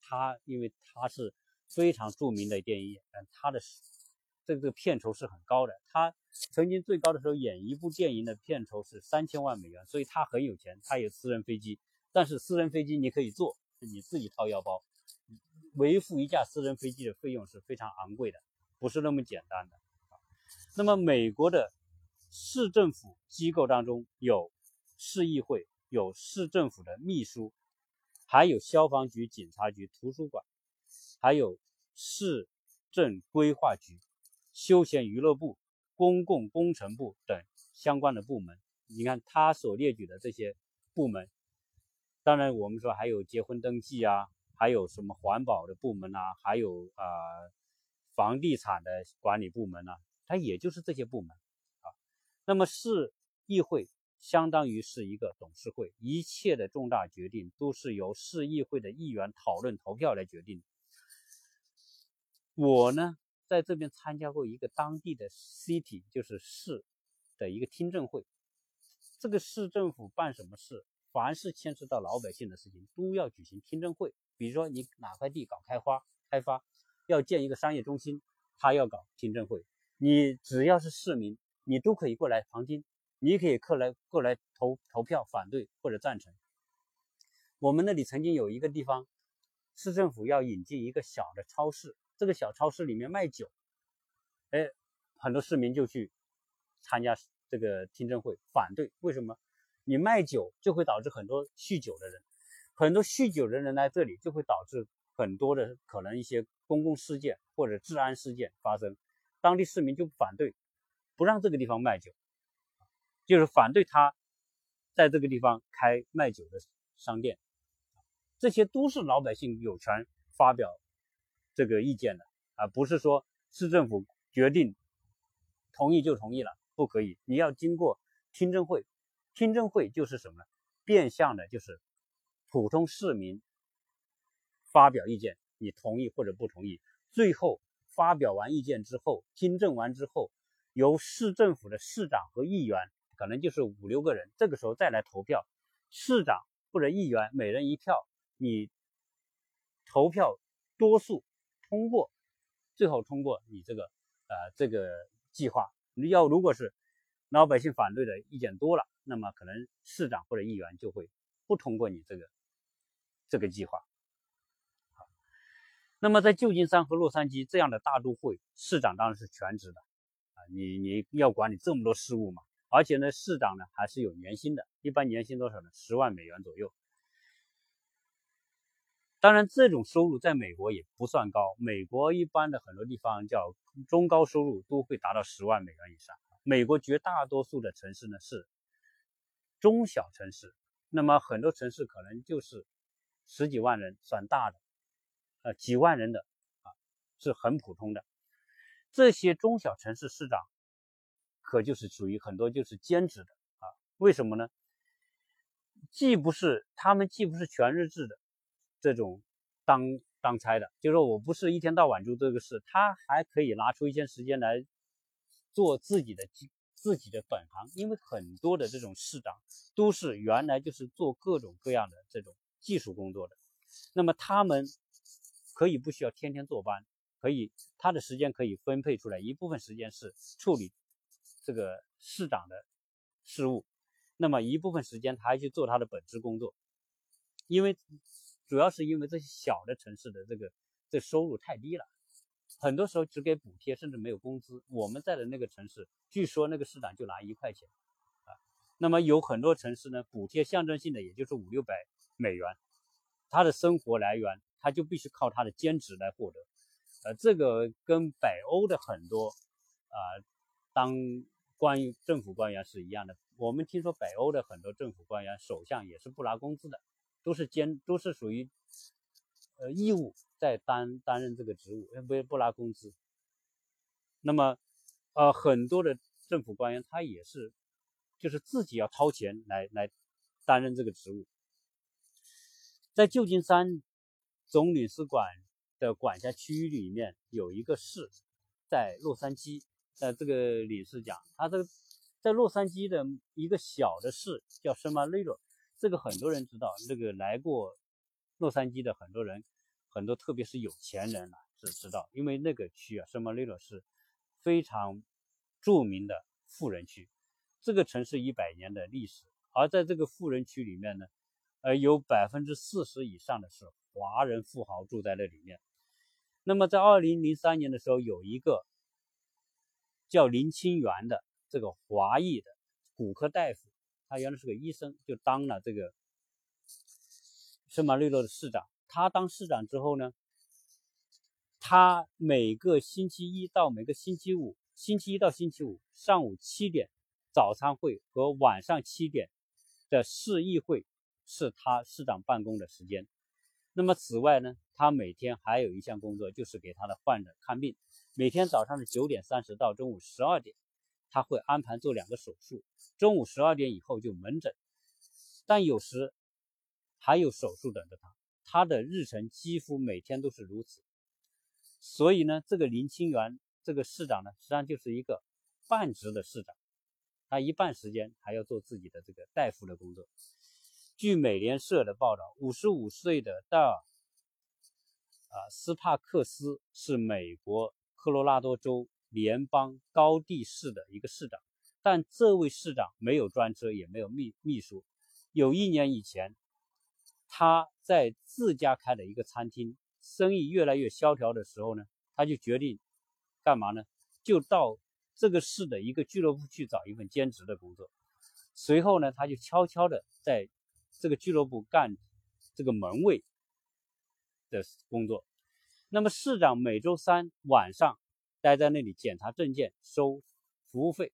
他因为他是非常著名的电影演员，他的。这个片酬是很高的，他曾经最高的时候演一部电影的片酬是三千万美元，所以他很有钱，他有私人飞机。但是私人飞机你可以坐，你自己掏腰包，维护一架私人飞机的费用是非常昂贵的，不是那么简单的。那么美国的市政府机构当中有市议会，有市政府的秘书，还有消防局、警察局、图书馆，还有市政规划局。休闲娱乐部、公共工程部等相关的部门，你看他所列举的这些部门，当然我们说还有结婚登记啊，还有什么环保的部门呐，还有啊房地产的管理部门呐，它也就是这些部门。那么市议会相当于是一个董事会，一切的重大决定都是由市议会的议员讨论投票来决定。我呢，在这边参加过一个当地的 city，就是市的一个听证会。这个市政府办什么事，凡是牵涉到老百姓的事情，都要举行听证会。比如说，你哪块地搞开发，开发要建一个商业中心，他要搞听证会。你只要是市民，你都可以过来旁听，你也可以过来过来投投票，反对或者赞成。我们那里曾经有一个地方，市政府要引进一个小的超市，这个小超市里面卖酒，哎，很多市民就去参加这个听证会，反对。为什么？你卖酒就会导致很多酗酒的人。很多酗酒的人来这里，就会导致很多的可能一些公共事件或者治安事件发生。当地市民就反对，不让这个地方卖酒，就是反对他在这个地方开卖酒的商店。这些都是老百姓有权发表这个意见的，而不是说市政府决定同意就同意了，不可以。你要经过听证会，听证会就是什么？变相的就是。普通市民发表意见，你同意或者不同意，最后发表完意见之后，听证完之后，由市政府的市长和议员，可能就是五六个人，这个时候再来投票，市长或者议员每人一票，你投票多数通过，最后通过你这个呃这个计划。你要如果是老百姓反对的意见多了，那么可能市长或者议员就会不通过你这个。这个计划，那么在旧金山和洛杉矶这样的大都会，市长当然是全职的，你你要管理这么多事务嘛，而且呢，市长呢还是有年薪的，一般年薪多少呢？十万美元左右。当然，这种收入在美国也不算高，美国一般的很多地方叫中高收入都会达到十万美元以上。美国绝大多数的城市呢是中小城市，那么很多城市可能就是。十几万人算大的，呃，几万人的啊是很普通的。这些中小城市市长可就是属于很多就是兼职的啊？为什么呢？既不是他们既不是全日制的这种当当差的，就是说我不是一天到晚做这个事，他还可以拿出一些时间来做自己的自己的本行，因为很多的这种市长都是原来就是做各种各样的这种。技术工作的，那么他们可以不需要天天坐班，可以他的时间可以分配出来，一部分时间是处理这个市长的事务，那么一部分时间他还去做他的本职工作，因为主要是因为这些小的城市的这个这收入太低了，很多时候只给补贴，甚至没有工资。我们在的那个城市，据说那个市长就拿一块钱啊，那么有很多城市呢，补贴象征性的也就是五六百。美元，他的生活来源，他就必须靠他的兼职来获得。呃，这个跟北欧的很多啊，当官政府官员是一样的。我们听说北欧的很多政府官员，首相也是不拿工资的，都是兼，都是属于呃义务在担担任这个职务，不不拿工资。那么，呃，很多的政府官员他也是，就是自己要掏钱来来担任这个职务。在旧金山总领事馆的管辖区域里面，有一个市，在洛杉矶。呃，这个领事讲，他这个在洛杉矶的一个小的市叫圣马雷罗，这个很多人知道。这个来过洛杉矶的很多人，很多特别是有钱人啊是知道，因为那个区啊，圣马雷罗是非常著名的富人区。这个城市一百年的历史，而在这个富人区里面呢。呃，有百分之四十以上的是华人富豪住在那里面。那么在二零零三年的时候，有一个叫林清源的这个华裔的骨科大夫，他原来是个医生，就当了这个圣马力诺的市长。他当市长之后呢，他每个星期一到每个星期五，星期一到星期五上午七点早餐会和晚上七点的市议会。是他市长办公的时间。那么此外呢，他每天还有一项工作，就是给他的患者看病。每天早上的九点三十到中午十二点，他会安排做两个手术，中午十二点以后就门诊，但有时还有手术等着他。他的日程几乎每天都是如此。所以呢，这个林清源这个市长呢，实际上就是一个半职的市长，他一半时间还要做自己的这个大夫的工作。据美联社的报道，五十五岁的戴尔啊斯帕克斯是美国科罗拉多州联邦高地市的一个市长，但这位市长没有专车，也没有秘秘书。有一年以前，他在自家开的一个餐厅。生意越来越萧条的时候呢，他就决定干嘛呢？就到这个市的一个俱乐部去找一份兼职的工作。随后呢，他就悄悄的在这个俱乐部干这个门卫的工作。那么市长每周三晚上待在那里检查证件、收服务费，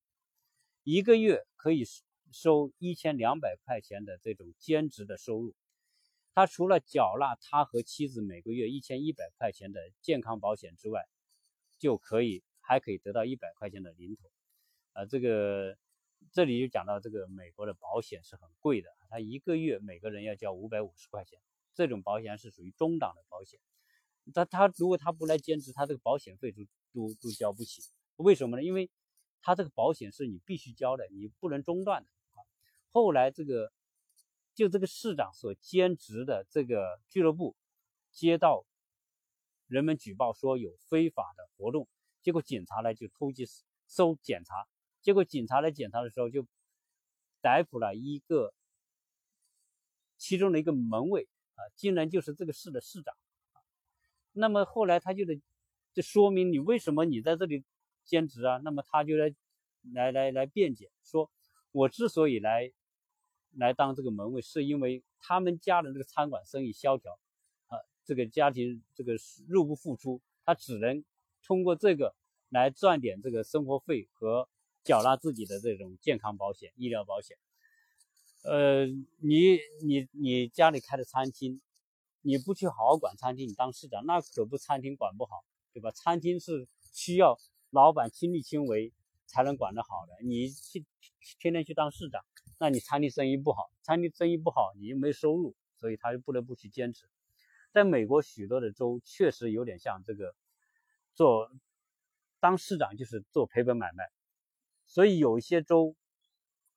一个月可以收一千两百块钱的这种兼职的收入。他除了缴纳他和妻子每个月一千一百块钱的健康保险之外，就可以还可以得到一百块钱的零头。啊，这个这里就讲到这个美国的保险是很贵的，他一个月每个人要交五百五十块钱，这种保险是属于中档的保险。他他如果他不来兼职，他这个保险费都都都交不起。为什么呢？因为他这个保险是你必须交的，你不能中断的。后来这个。就这个市长所兼职的这个俱乐部，接到人们举报说有非法的活动，结果警察呢就突击搜检查，结果警察来检查的时候就逮捕了一个其中的一个门卫啊，竟然就是这个市的市长。那么后来他就得就说明你为什么你在这里兼职啊？那么他就来来来来辩解说，我之所以来。来当这个门卫，是因为他们家的这个餐馆生意萧条，啊，这个家庭这个入不敷出，他只能通过这个来赚点这个生活费和缴纳自己的这种健康保险、医疗保险。呃，你你你家里开的餐厅，你不去好好管餐厅，你当市长那可不餐厅管不好，对吧？餐厅是需要老板亲力亲为才能管得好的，你去天天去当市长。那你餐厅生意不好，餐厅生意不好，你又没收入，所以他就不得不去兼职。在美国许多的州确实有点像这个做当市长就是做赔本买卖，所以有一些州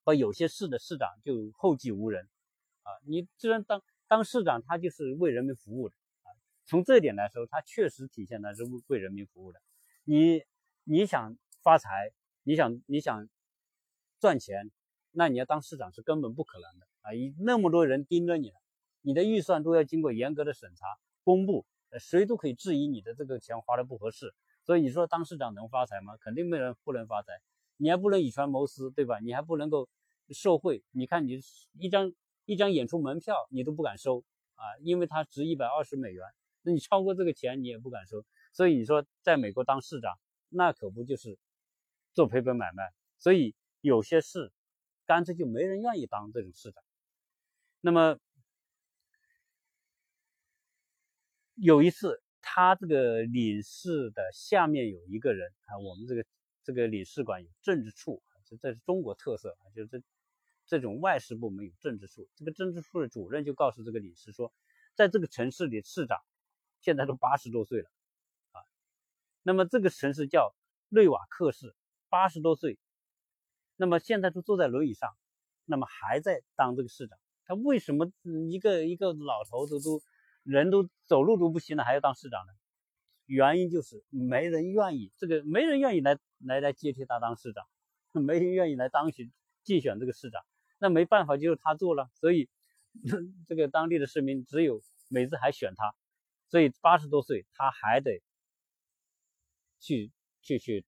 和有些市的市长就后继无人啊。你既然当当市长，他就是为人民服务的啊。从这一点来说，他确实体现的是为为人民服务的。你你想发财，你想你想赚钱。那你要当市长是根本不可能的啊！一那么多人盯着你你的预算都要经过严格的审查公布，谁都可以质疑你的这个钱花的不合适。所以你说当市长能发财吗？肯定没人不能发财。你还不能以权谋私，对吧？你还不能够受贿。你看你一张一张演出门票你都不敢收啊，因为它值一百二十美元，那你超过这个钱你也不敢收。所以你说在美国当市长，那可不就是做赔本买卖？所以有些事。干脆就没人愿意当这种市长。那么有一次，他这个领事的下面有一个人啊，我们这个这个领事馆有政治处，这这是中国特色啊，就是这这种外事部门有政治处。这个政治处的主任就告诉这个领事说，在这个城市里，市长现在都八十多岁了啊。那么这个城市叫内瓦克市，八十多岁。那么现在都坐在轮椅上，那么还在当这个市长，他为什么一个一个老头子都人都走路都不行了，还要当市长呢？原因就是没人愿意，这个没人愿意来来来接替他当市长，没人愿意来当选竞选这个市长，那没办法，就是他做了，所以 这个当地的市民只有每次还选他，所以八十多岁他还得去去去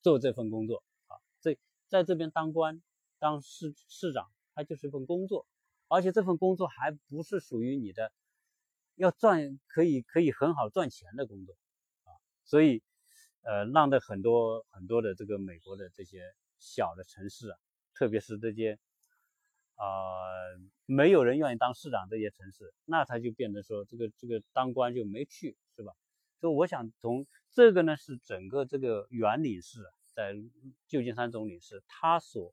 做这份工作啊，这。在这边当官、当市市长，他就是一份工作，而且这份工作还不是属于你的，要赚可以可以很好赚钱的工作啊，所以呃，让的很多很多的这个美国的这些小的城市啊，特别是这些啊没有人愿意当市长这些城市，那他就变得说这个这个当官就没趣，是吧？所以我想从这个呢，是整个这个原理是。在旧金山总领事他所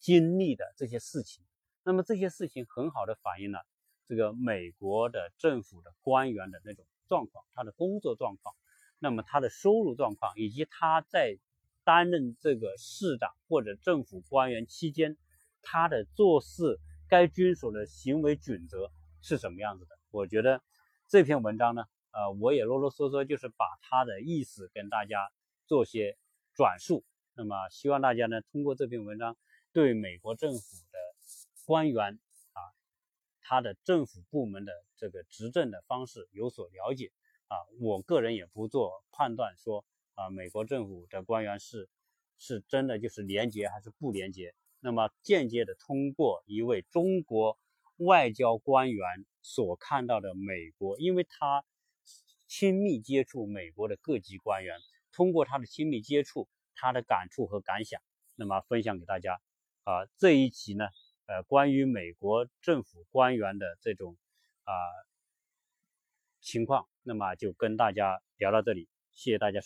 经历的这些事情。那么这些事情很好的反映了这个美国的政府的官员的那种状况，他的工作状况，那么他的收入状况，以及他在担任这个市长或者政府官员期间，他的做事该遵守的行为准则是什么样子的？我觉得这篇文章呢，呃，我也啰啰嗦嗦就是把他的意思跟大家做些转述。那么希望大家呢，通过这篇文章对美国政府的官员啊，他的政府部门的这个执政的方式有所了解啊。我个人也不做判断说。啊，美国政府的官员是是真的就是廉洁还是不廉洁？那么间接的通过一位中国外交官员所看到的美国，因为他亲密接触美国的各级官员，通过他的亲密接触，他的感触和感想，那么分享给大家。啊，这一集呢，呃，关于美国政府官员的这种啊情况，那么就跟大家聊到这里，谢谢大家。